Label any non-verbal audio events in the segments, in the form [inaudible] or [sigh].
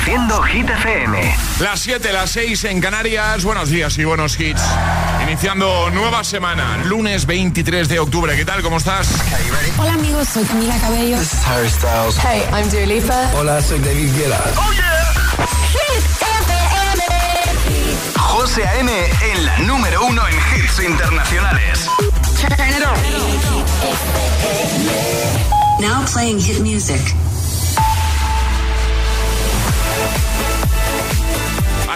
Reproduciendo Hit FM. Las 7, las 6 en Canarias. Buenos días y buenos hits. Iniciando nueva semana, lunes 23 de octubre. ¿Qué tal? ¿Cómo estás? Hola amigos, soy Camila Cabello. This is Harry Styles. Hey, I'm Dua Lipa. Hola, soy David Guetta. ¡Oh, yeah! Hit FM. José A.M. en la número uno en hits internacionales. Turn it on. Now playing hit music.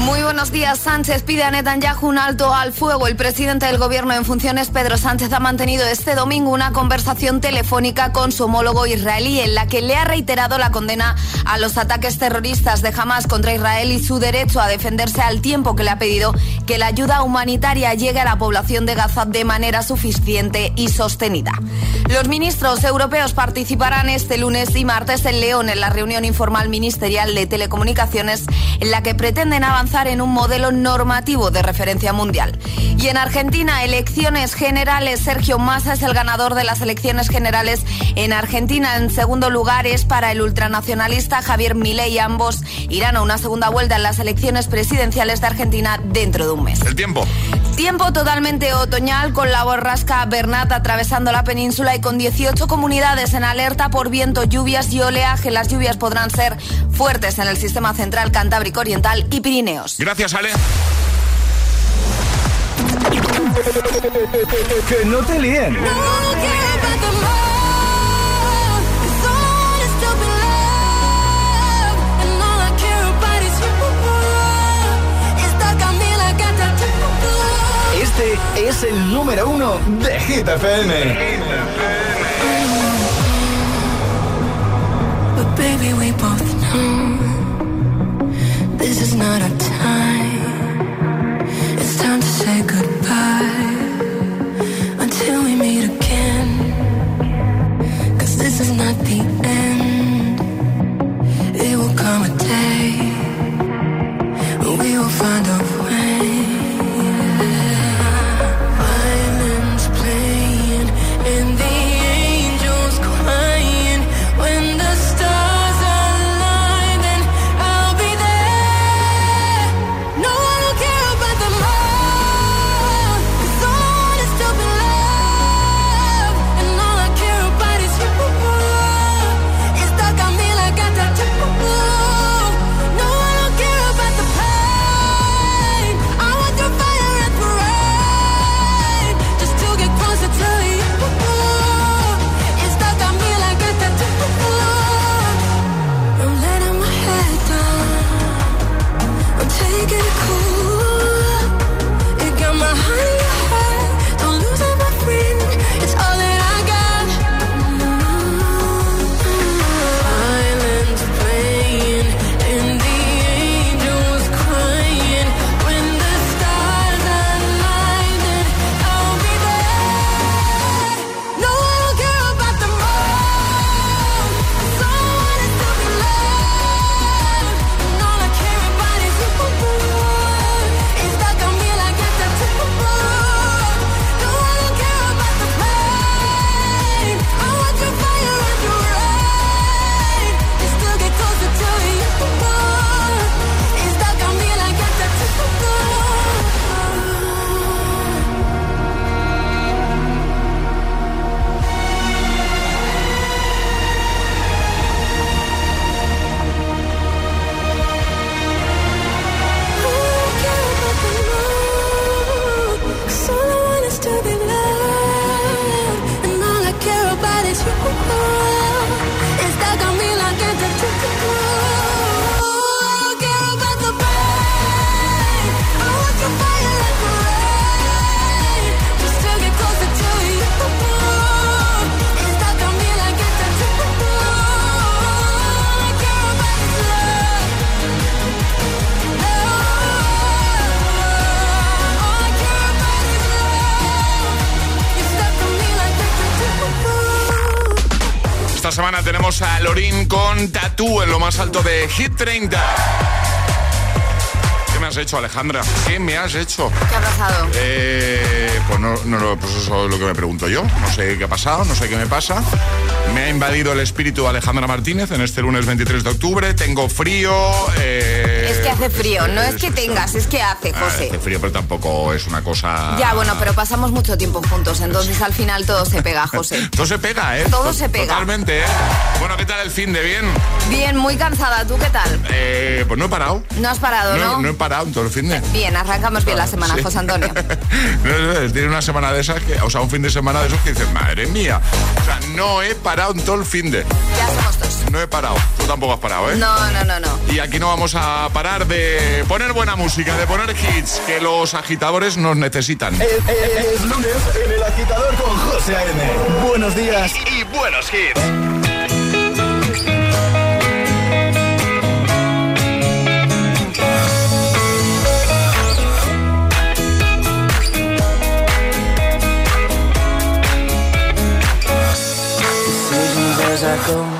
Muy buenos días. Sánchez pide a Netanyahu un alto al fuego. El presidente del gobierno en funciones, Pedro Sánchez, ha mantenido este domingo una conversación telefónica con su homólogo israelí en la que le ha reiterado la condena a los ataques terroristas de Hamas contra Israel y su derecho a defenderse al tiempo que le ha pedido que la ayuda humanitaria llegue a la población de Gaza de manera suficiente y sostenida. Los ministros europeos participarán este lunes y martes en León en la reunión informal ministerial de telecomunicaciones en la que pretenden avanzar en un modelo normativo de referencia mundial. Y en Argentina, elecciones generales. Sergio Massa es el ganador de las elecciones generales en Argentina. En segundo lugar es para el ultranacionalista Javier Milei. Ambos irán a una segunda vuelta en las elecciones presidenciales de Argentina dentro de un mes. El tiempo. Tiempo totalmente otoñal con la borrasca Bernat atravesando la península y con 18 comunidades en alerta por viento, lluvias y oleaje. Las lluvias podrán ser fuertes en el sistema central cantábrico oriental y Gracias, Ale. Que no te líen. Este es el número uno de Hit FM. But baby, we both know this is not our time. De Hit 30. me has hecho, Alejandra? ¿Qué me has hecho? ¿Qué ha pasado? Eh, pues no, no, lo- pues eso es lo que me pregunto yo. No sé qué ha pasado, no sé qué me pasa. Me ha invadido el espíritu Alejandra Martínez en este lunes 23 de octubre. Tengo frío. eh, que hace frío, no es que tengas, es que hace, Ah, José. hace frío, pero tampoco es una cosa. Ya, bueno, pero pasamos mucho tiempo juntos, entonces al final todo se pega, José. [laughs] Todo se pega, ¿eh? Todo To- se pega. Totalmente, ¿eh? Bueno, ¿qué tal el fin de bien? Bien, muy cansada, ¿tú qué tal? Eh, pues no he parado. No has parado, ¿no? No, no he parado en todo el fin de. Bien, arrancamos bien la semana, Sí. José Antonio. [laughs] No, tiene una semana de esas, que, o sea, un fin de semana de esos que dices, madre mía. O sea, no he parado en todo el fin de. Ya somos. No he parado. Tú tampoco has parado, ¿eh? No, no, no, no. Y aquí no vamos a parar de poner buena música, de poner hits, que los agitadores nos necesitan. Es, es- es lunes en el agitador con José A.M. Buenos días. Y buenos hits. I go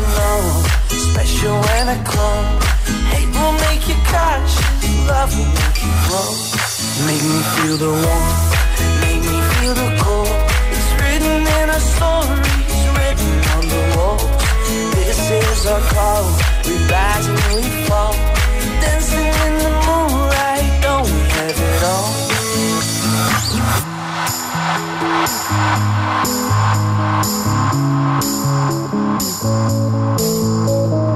And known, special and a clone. Hate will make you cautious, love will make you grow. Make me feel the warmth, make me feel the cold. It's written in our stories, written on the walls. This is our call, we rise and we fall. Dancing in the moonlight, don't we have it all? Thank you.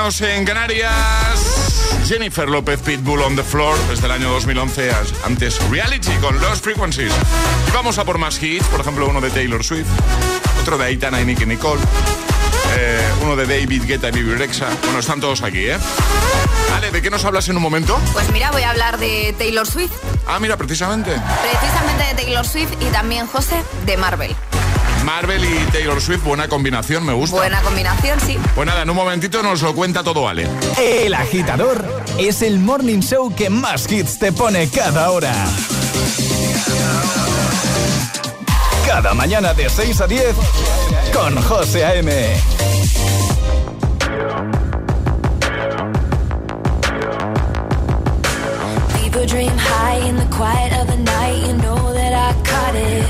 Menos en Canarias. Jennifer López Pitbull on the Floor desde el año 2011, as- antes Reality con Lost Frequencies. Y vamos a por más hits, por ejemplo uno de Taylor Swift, otro de Aitana y Nicky Nicole, eh, uno de David Guetta y Bibi Rexa. Bueno, están todos aquí, ¿eh? Ale, ¿de qué nos hablas en un momento? Pues mira, voy a hablar de Taylor Swift, Ah, mira, precisamente. precisamente de Taylor Swift y también José de Marvel. Marvel y Taylor Swift, buena combinación, me gusta. Buena combinación, sí. Pues nada, en un momentito nos lo cuenta todo Ale. El agitador es el morning show que más hits te pone cada hora. Cada mañana de 6 a 10 con José A.M. People dream high in the quiet of the night. You know that I caught it.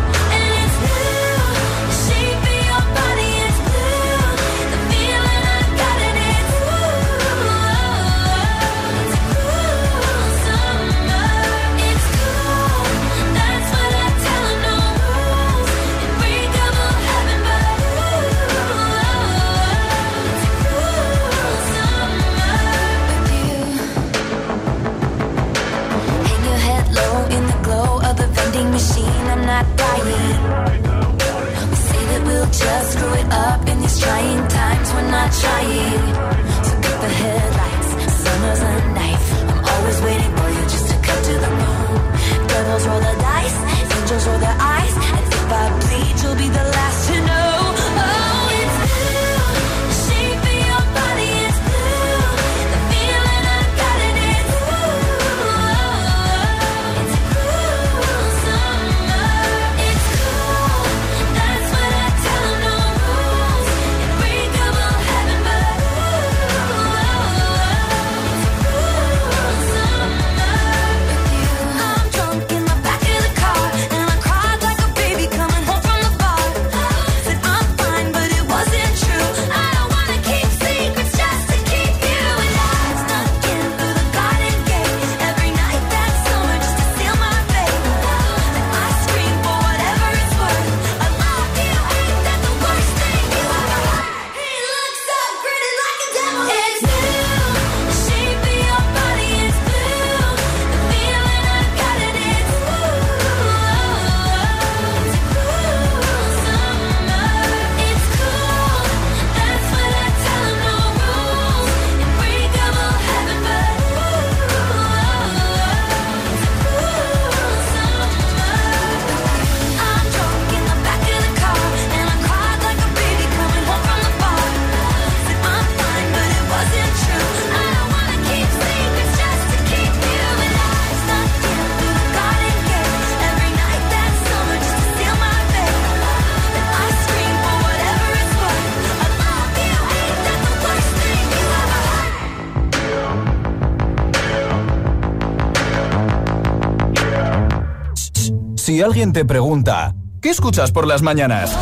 Alguien te pregunta, ¿qué escuchas por las mañanas?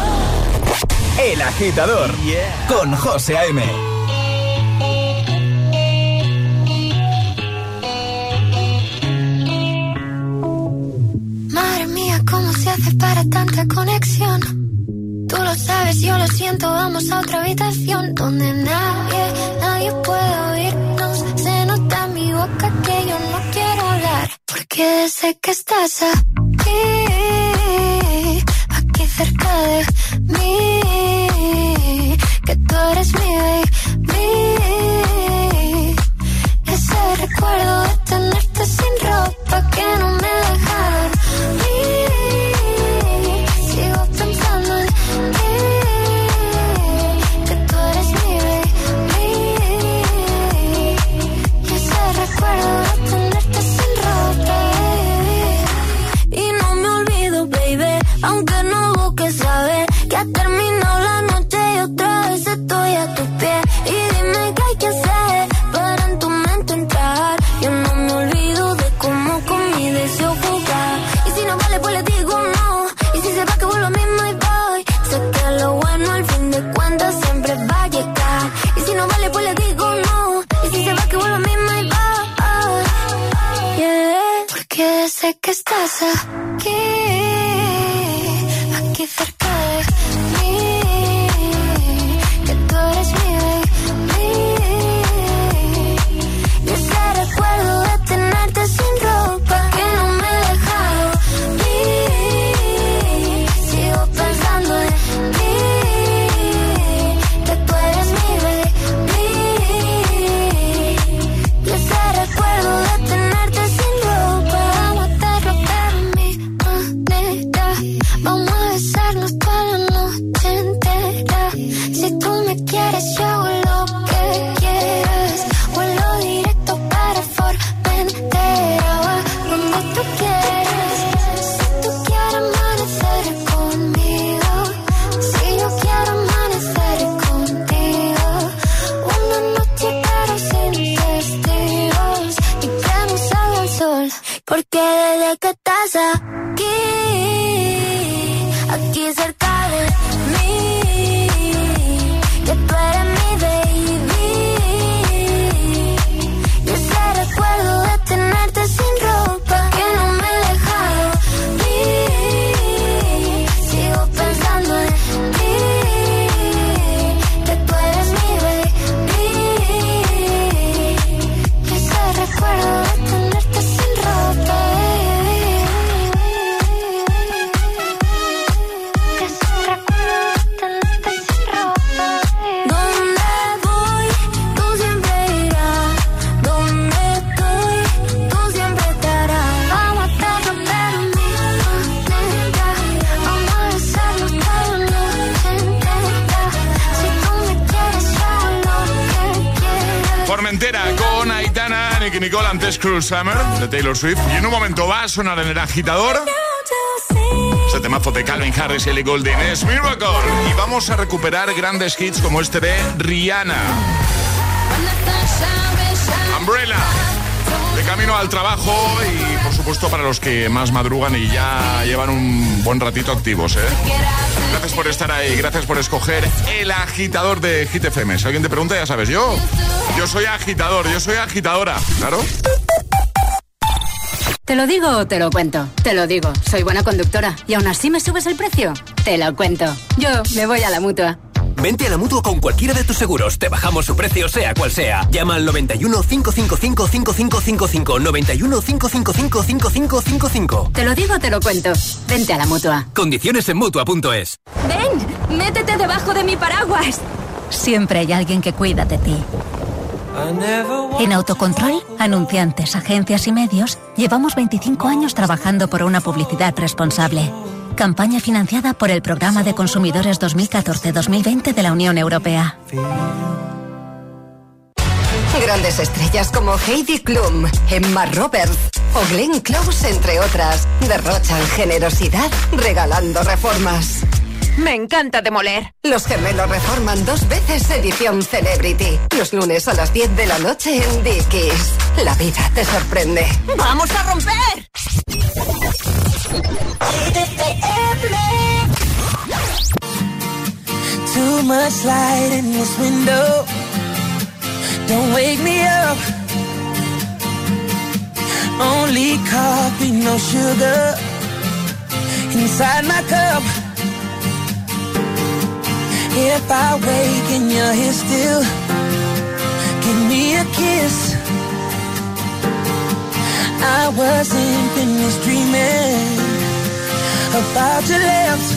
El agitador con José A.M. Madre mía, ¿cómo se hace para tanta conexión? Tú lo sabes, yo lo siento, vamos a otra habitación donde nadie, nadie puede oírnos. Se nota en mi boca que yo no quiero hablar, porque sé que estás aquí, aquí antes Cruel Summer de Taylor Swift. Y en un momento va a sonar en el agitador. Ese temazo de Calvin Harris y Ellie Goulding es Miracle. Y vamos a recuperar grandes hits como este de Rihanna. Umbrella. De camino al trabajo y supuesto para los que más madrugan y ya llevan un buen ratito activos, ¿eh? Gracias por estar ahí, gracias por escoger el agitador de Hit FM. Si alguien te pregunta, ya sabes, yo, yo soy agitador, yo soy agitadora, claro. ¿Te lo digo o te lo cuento? Te lo digo, soy buena conductora. ¿Y aún así me subes el precio? Te lo cuento. Yo me voy a la mutua. Vente a la mutua con cualquiera de tus seguros. Te bajamos su precio, sea cual sea. Llama al 91 555 5555. 91 555 5555. Te lo digo te lo cuento. Vente a la mutua. Condiciones en mutua.es. ¡Ven! ¡Métete debajo de mi paraguas! Siempre hay alguien que cuida de ti. En Autocontrol, anunciantes, agencias y medios, llevamos 25 años trabajando por una publicidad responsable. Campaña financiada por el Programa de Consumidores 2014-2020 de la Unión Europea. Grandes estrellas como Heidi Klum, Emma Roberts o Glenn Close, entre otras, derrochan generosidad regalando reformas. Me encanta demoler. Los gemelos reforman dos veces edición Celebrity. Los lunes a las 10 de la noche en Dickies. La vida te sorprende. ¡Vamos a romper! Too much light in this window. Don't wake me up. Only coffee, no sugar. Inside my cup. If I wake and you're here still, give me a kiss. I wasn't finished dreaming about your lips.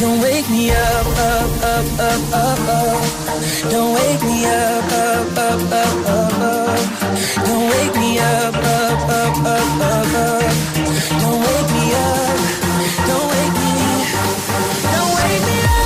Don't wake me up, up, up, up, up, up. Don't wake me up, up, up, up, up, up. Don't wake me up, up, up, up, up, up. Don't wake me up. Don't wake me. Don't wake me up.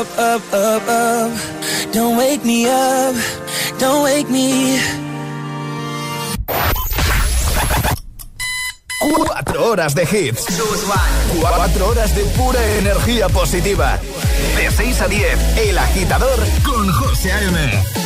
up, up, up, up. Don't wake me up, don't wake me. Cuatro horas de hits. Cuatro horas de pura energía positiva. De 6 a 10, El Agitador con José A.M.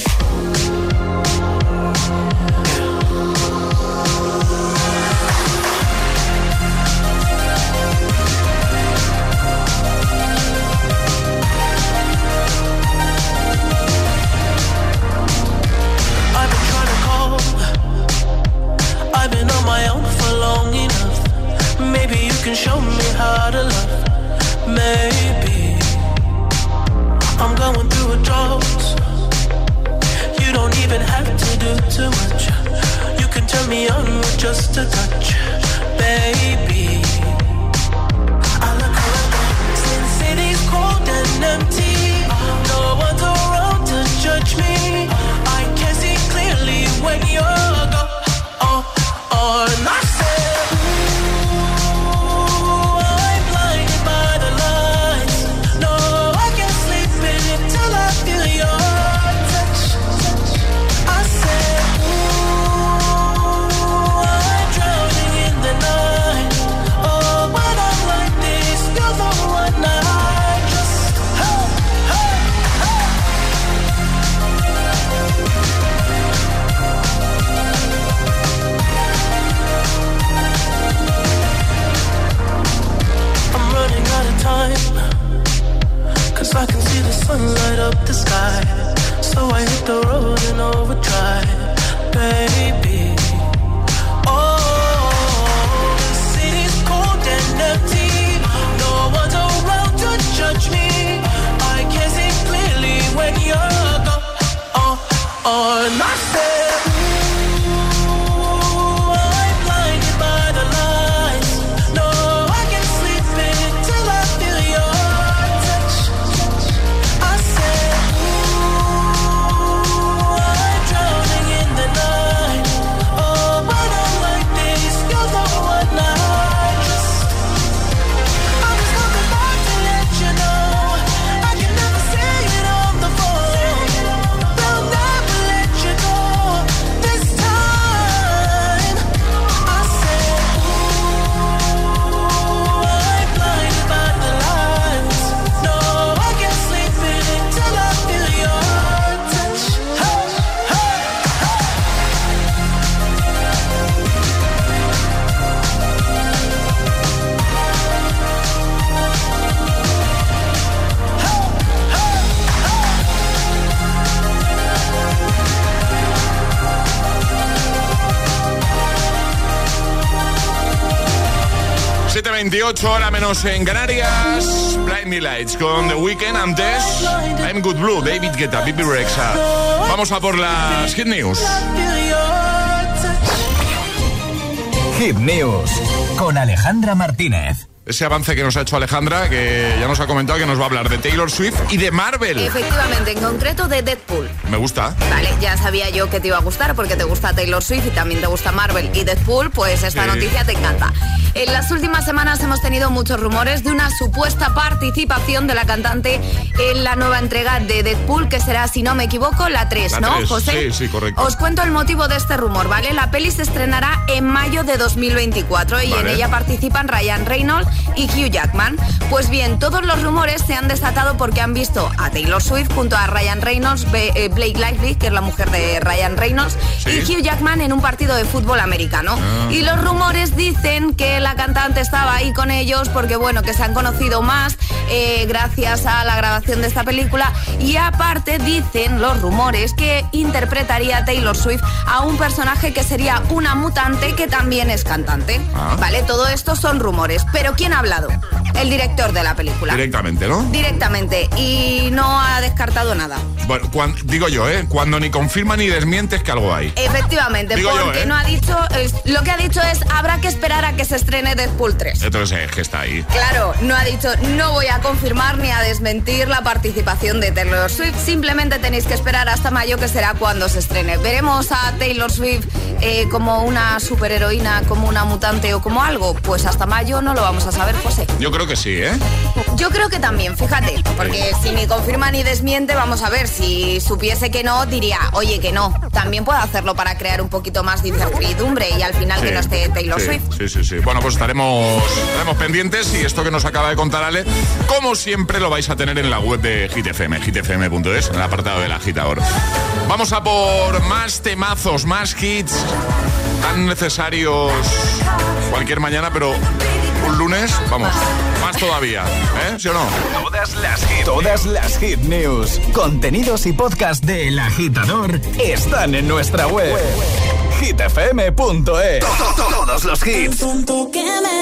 just a touch. 28 horas menos en Canarias. Blind Me Lights con The Weeknd. Antes, I'm Good Blue, David Guetta, Bibi Rexa. Vamos a por las Hit News. Hit News con Alejandra Martínez. Ese avance que nos ha hecho Alejandra, que ya nos ha comentado que nos va a hablar de Taylor Swift y de Marvel. Efectivamente, en concreto de Deadpool. Me gusta. Vale, ya sabía yo que te iba a gustar porque te gusta Taylor Swift y también te gusta Marvel y Deadpool, pues esta Sí. noticia te encanta. En las últimas semanas hemos tenido muchos rumores de una supuesta participación de la cantante en la nueva entrega de Deadpool, que será, si no me equivoco, la 3, La ¿no, tres, José? sí, sí, correcto. Os cuento el motivo de este rumor, ¿vale? La peli se estrenará en mayo de 2024 y en Vale. ella participan Ryan Reynolds y Hugh Jackman. Pues bien, todos los rumores se han desatado porque han visto a Taylor Swift junto a Ryan Reynolds, eh, Blake Lively, que es la mujer de Ryan Reynolds, Sí. y Hugh Jackman en un partido de fútbol americano. Ah. Y los rumores dicen que la cantante estaba ahí con ellos porque, bueno, que se han conocido más eh, gracias a la grabación de esta película. Y aparte dicen los rumores que interpretaría Taylor Swift a un personaje que sería una mutante que también es cantante. Ah. Vale, todo esto son rumores. Pero ¿quién ha hablado? El director de la película. Directamente, ¿no? Directamente. Y no ha descartado nada. Bueno, cuan- digo yo, ¿eh? Cuando ni confirma ni desmiente es que algo hay. Efectivamente, Digo yo, porque ¿eh? no ha dicho, es- lo que ha dicho es habrá que esperar a que se estrene Deadpool 3. Entonces es que está ahí. Claro, no ha dicho no voy a confirmar ni a desmentir la participación de Taylor Swift. Simplemente tenéis que esperar hasta mayo, que será cuando se estrene. Veremos a Taylor Swift eh, como una superheroína, como una mutante o como algo. Pues hasta mayo no lo vamos a saber, José. Yo creo que sí, ¿eh? Yo creo que también, fíjate, porque si ni confirma ni desmiente, vamos a ver, si supiese que no, diría, oye, que no. También puede hacerlo para crear un poquito más de incertidumbre y al final que no esté Taylor sí, Swift. Sí, sí, sí. Bueno, pues estaremos, estaremos pendientes y esto que nos acaba de contar Ale, como siempre, lo vais a tener en la web de GTFM, gtfm.es, en el apartado del agitador. Vamos a por más temazos, más hits tan necesarios cualquier mañana, pero un lunes, vamos, más todavía, ¿eh? ¿Sí o no? Todas las hit, todas las hit news, contenidos y podcast de El Agitador están en nuestra web. hitfm.es. To- to- Todos los hits. Tonto que me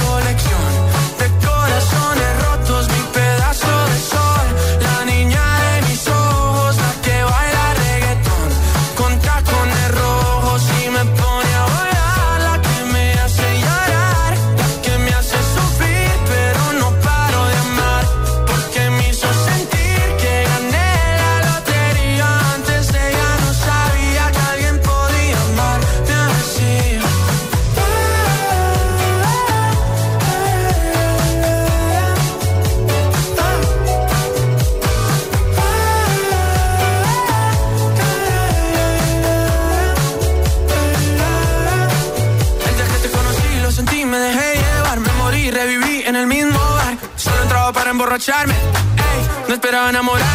pero enamorado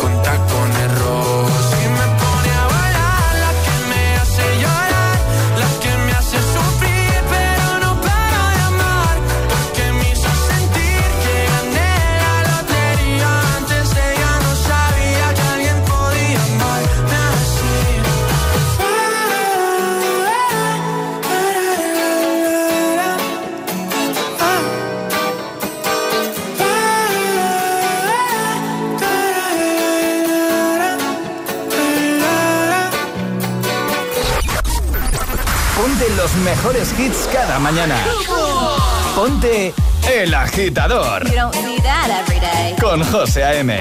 Con mejores hits cada mañana. Ponte El Agitador. You don't see that every day. Con José A.M.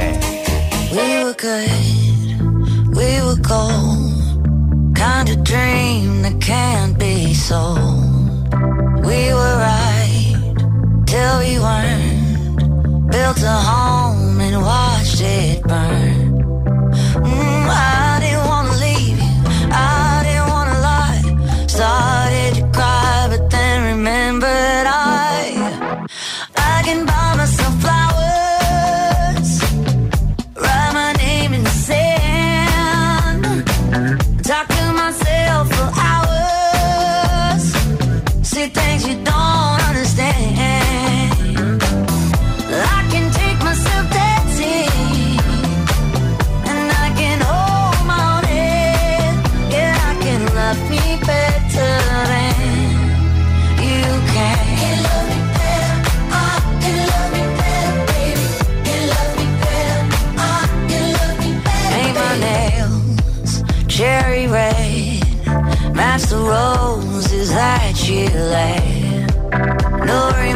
We were good, we were cold. Kind of dream that can't be sold. We were right till we weren't. Built a home and watched it burn. Mm, I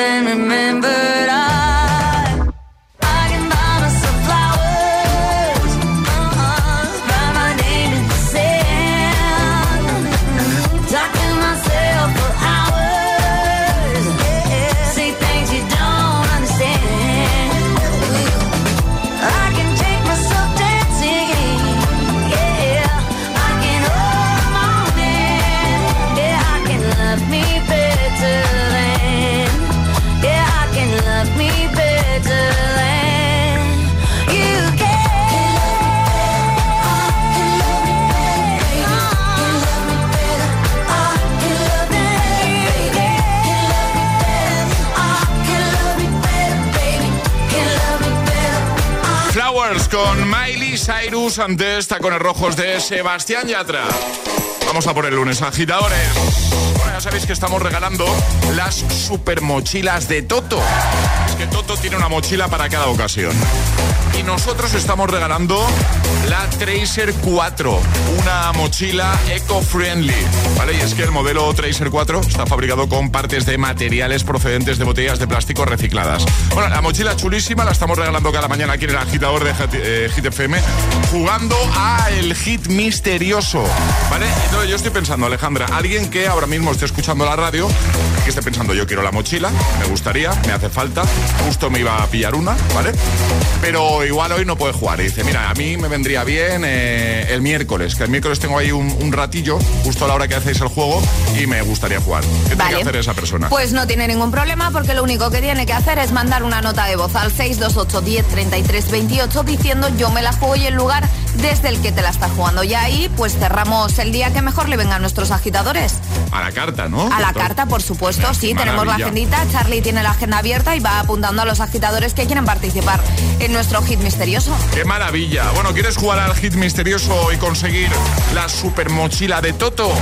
then remembered I con Miley Cyrus, antes tacones rojos de Sebastián Yatra. Vamos a por el lunes, agitadores. Bueno, ya sabéis que estamos regalando las super mochilas de Toto. Que Toto tiene una mochila para cada ocasión. Y nosotros estamos regalando la Tracer 4, una mochila eco-friendly. ¿Vale? Y es que el modelo Tracer 4 está fabricado con partes de materiales procedentes de botellas de plástico recicladas. Bueno, la mochila chulísima la estamos regalando cada mañana aquí en el agitador de Hit, eh, FM, jugando a el hit misterioso. ¿Vale? Entonces yo estoy pensando, Alejandra, alguien que ahora mismo esté escuchando la radio, que esté pensando, yo quiero la mochila, me gustaría, me hace falta, justo me iba a pillar una, ¿vale? Pero igual hoy no puede jugar. Y dice, mira, a mí me vendría bien eh, el miércoles, que el miércoles tengo ahí un, un ratillo, justo a la hora que hacéis el juego, y me gustaría jugar. ¿Qué tiene que hacer esa persona? Pues no tiene ningún problema porque lo único que tiene que hacer es mandar una nota de voz al 628 10 33 28 diciendo yo me la juego y el lugar desde el que te la estás jugando. Y ahí pues cerramos el día que mejor le vengan a nuestros agitadores. A la carta, ¿no? A la carta, por supuesto, sí, tenemos la agendita. Charlie tiene la agenda abierta y va apuntando a los agitadores que quieren participar en nuestro hit misterioso. ¡Qué maravilla! Bueno, ¿quieres jugar al hit misterioso y conseguir la super mochila de Toto?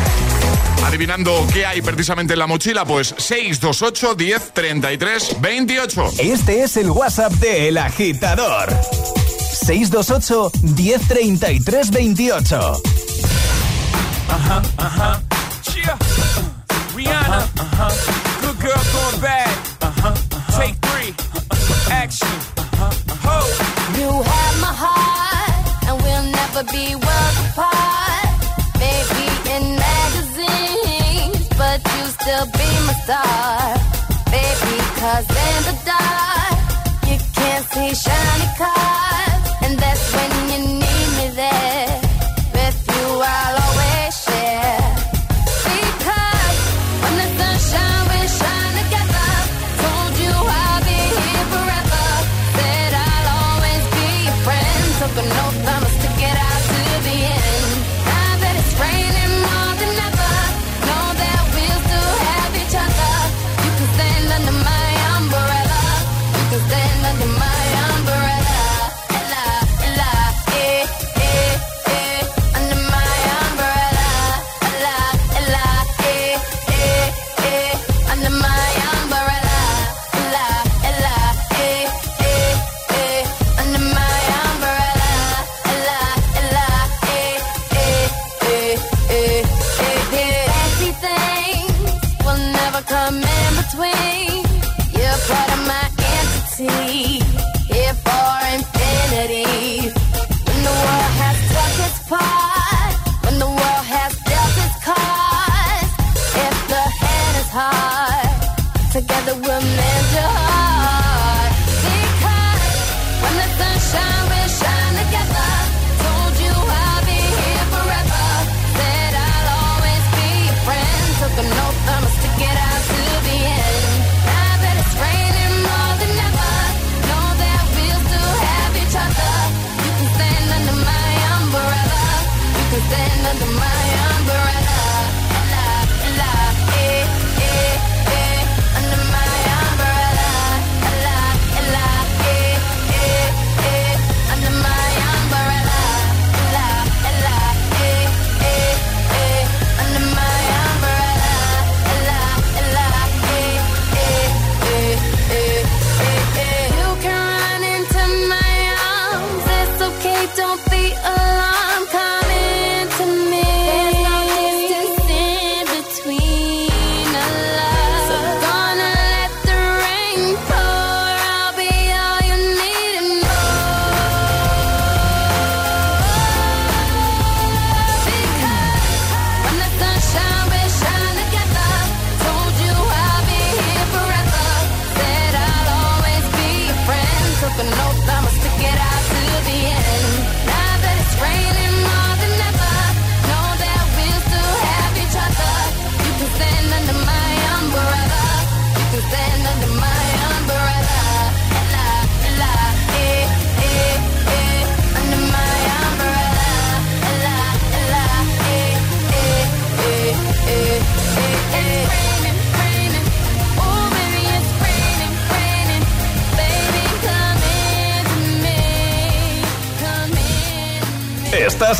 Adivinando qué hay precisamente en la mochila, pues 628 10 33 28. Este es el WhatsApp de El Agitador. 628 1033 28. Uh-huh, uh-huh. Yeah. Rihanna. Uh-huh. Good girl going bad. Uh-huh. Take three. Action. Ho. You have my heart, and we'll never be worlds apart. Still be my star. Baby, cause in the dark, you can't see shiny cars.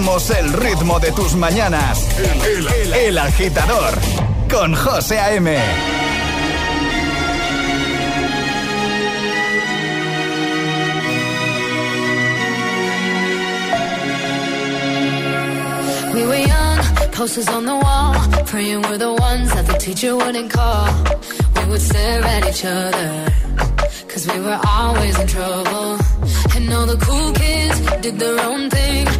El ritmo de tus mañanas. El, el, el agitador con José A.M. We were young, posters on the wall, praying we're the ones that the teacher wouldn't call. We would stare at each other, cause we were always in trouble. And all the cool kids did their own thing.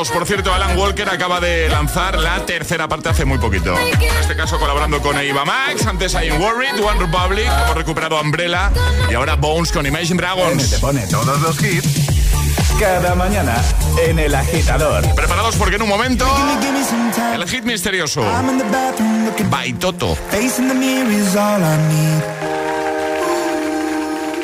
2. Por cierto, Alan Walker acaba de lanzar la tercera parte hace muy poquito. En este caso colaborando con Eva Max, antes hay Worried, One Republic, hemos recuperado Umbrella y ahora Bones con Imagine Dragons. Te pone todos los hits cada mañana en el agitador. Preparados porque en un momento el hit misterioso. Baitoto. Facing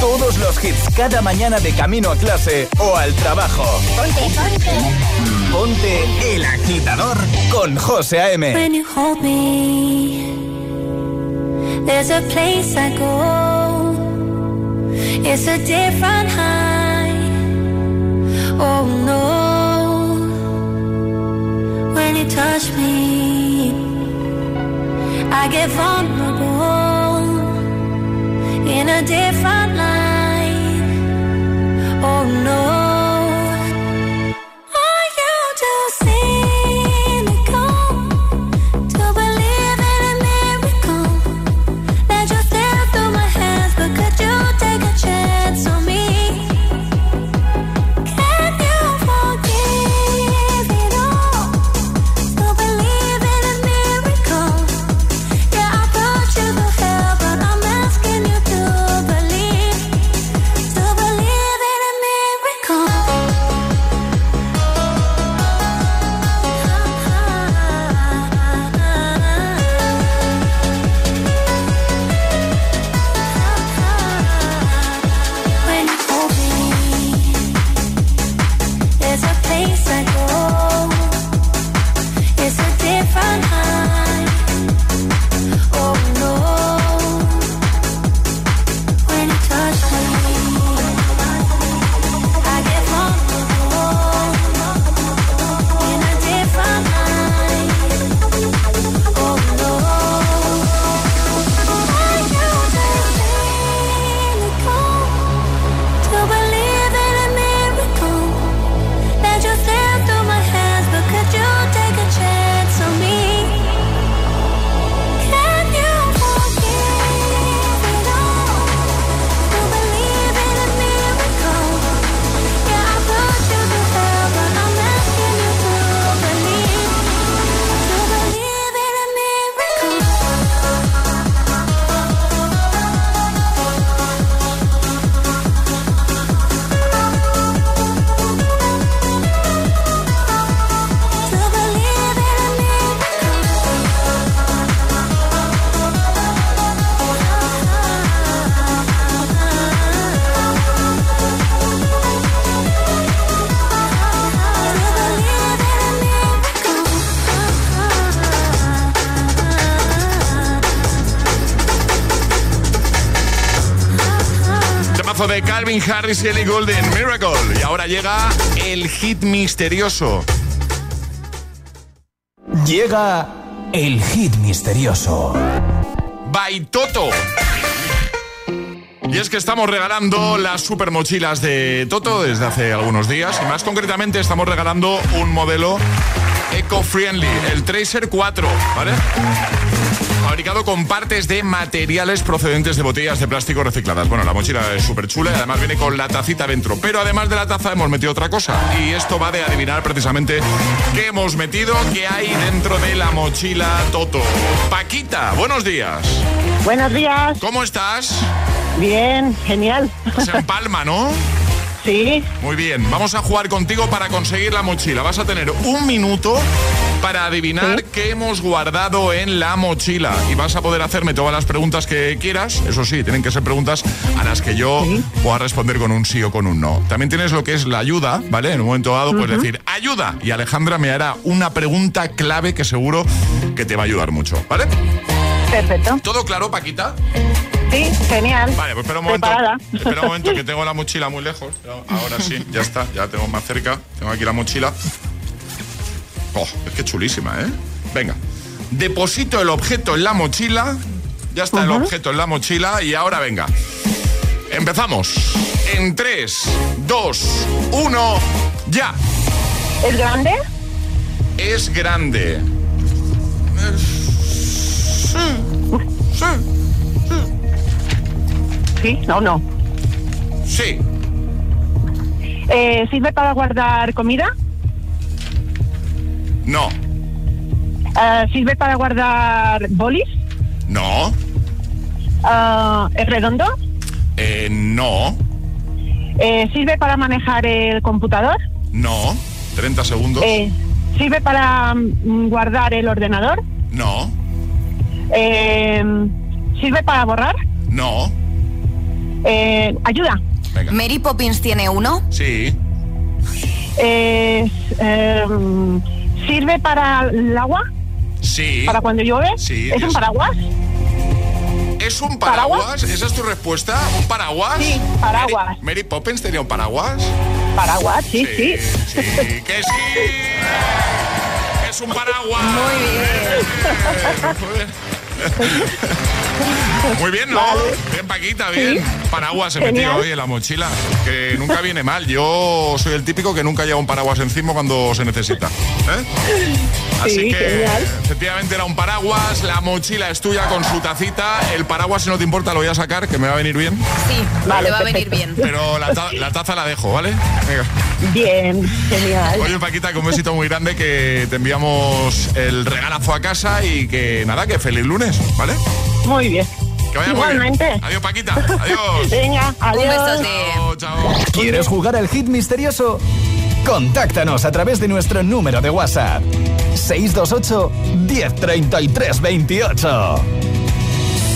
Todos los hits. Cada mañana de camino a clase o al trabajo. Ponte, ponte. Ponte el agitador con José A.M. When you hold me, there's a place I go. It's a different high. Oh no. When you touch me, I get vulnerable in a different light. Oh no. Calvin Harris y Ellie Goulding, Miracle. Y ahora llega el hit misterioso. Llega el hit misterioso. Baitoto. Y es que estamos regalando las super mochilas de Toto desde hace algunos días. Y más concretamente estamos regalando un modelo eco-friendly, el Tracer 4, ¿vale? Fabricado con partes de materiales procedentes de botellas de plástico recicladas. Bueno, la mochila es súper chula y además viene con la tacita dentro. Pero además de la taza hemos metido otra cosa. Y esto va de adivinar precisamente qué hemos metido, qué hay dentro de la mochila Toto. Paquita, buenos días. Buenos días. ¿Cómo estás? Bien, genial. Estás en Palma, ¿no? [laughs] Sí. Muy bien, vamos a jugar contigo para conseguir la mochila. Vas a tener un minuto para adivinar qué hemos guardado en la mochila. Y vas a poder hacerme todas las preguntas que quieras. Eso sí, tienen que ser preguntas a las que yo pueda responder con un sí o con un no. También tienes lo que es la ayuda, ¿vale? En un momento dado puedes decir ayuda. Y Alejandra me hará una pregunta clave que seguro que te va a ayudar mucho, ¿vale? Perfecto. ¿Todo claro, Paquita? Sí, genial. Vale, pues espera un momento. Preparada. Espera un momento que [laughs] tengo la mochila muy lejos. Ahora sí, ya está, ya la tengo más cerca. Tengo aquí la mochila. Oh, es que chulísima, ¿eh? Venga. Deposito el objeto en la mochila. Ya está el objeto en la mochila y ahora venga. Empezamos. En 3, 2, 1, ya. ¿Es grande? Es grande. Sí, no, no. Sí. Eh, ¿Sirve para guardar comida? No. Eh, ¿Sirve para guardar bolis? No. Ah, ¿Es redondo? Eh, no. Eh, ¿Sirve para manejar el computador? No. 30 segundos. Eh, ¿Sirve para mm, guardar el ordenador? No. Eh, ¿Sirve para borrar? No. Eh, ¿Ayuda? Mary Poppins tiene uno. Sí. Eh, em, ¿Sirve para el agua? Sí. ¿Para cuando llueve? Sí, ¿Es un paraguas? ¿Es un paraguas? ¿Esa es tu respuesta? ¿Un paraguas? Sí, paraguas. Mary, Mary Poppins tenía un paraguas. Paraguas, sí, sí. Sí, que sí. Es un paraguas. Muy bien. Muy bien, ¿no? Bien, Paquita, bien. Paraguas he metido Genial. hoy en la mochila. Que nunca viene mal. Yo soy el típico que nunca lleva un paraguas encima cuando se necesita. ¿eh? Así Sí, que genial. efectivamente era un paraguas, la mochila es tuya con su tacita, el paraguas si no te importa lo voy a sacar, que me va a venir bien, Sí, Vale, le va a venir bien. pero la, ta- la taza la dejo, ¿vale? Venga. Bien, genial. Oye Paquita, que un besito muy grande, que te enviamos el regalazo a casa y que nada, que feliz lunes, ¿vale? Muy bien. Que vaya muy bien. Igualmente. Adiós Paquita, [laughs] adiós. Venga, adiós. Un. Chao, chao. ¿Quieres jugar al hit misterioso? Contáctanos a través de nuestro número de WhatsApp. 628 1033 28.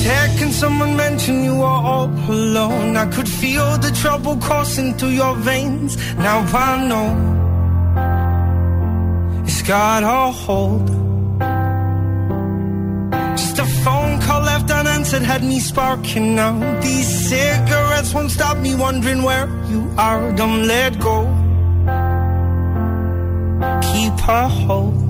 Second someone mentioned you were all alone. I could feel the trouble coursing through your veins. Now I know it's got a hold. Just a phone call left unanswered had me sparking now. These cigarettes won't stop me wondering where you are. Don't let go. Keep a hold.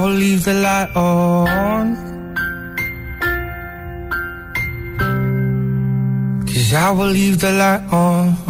Will leave the light on. Cause I will leave the light on.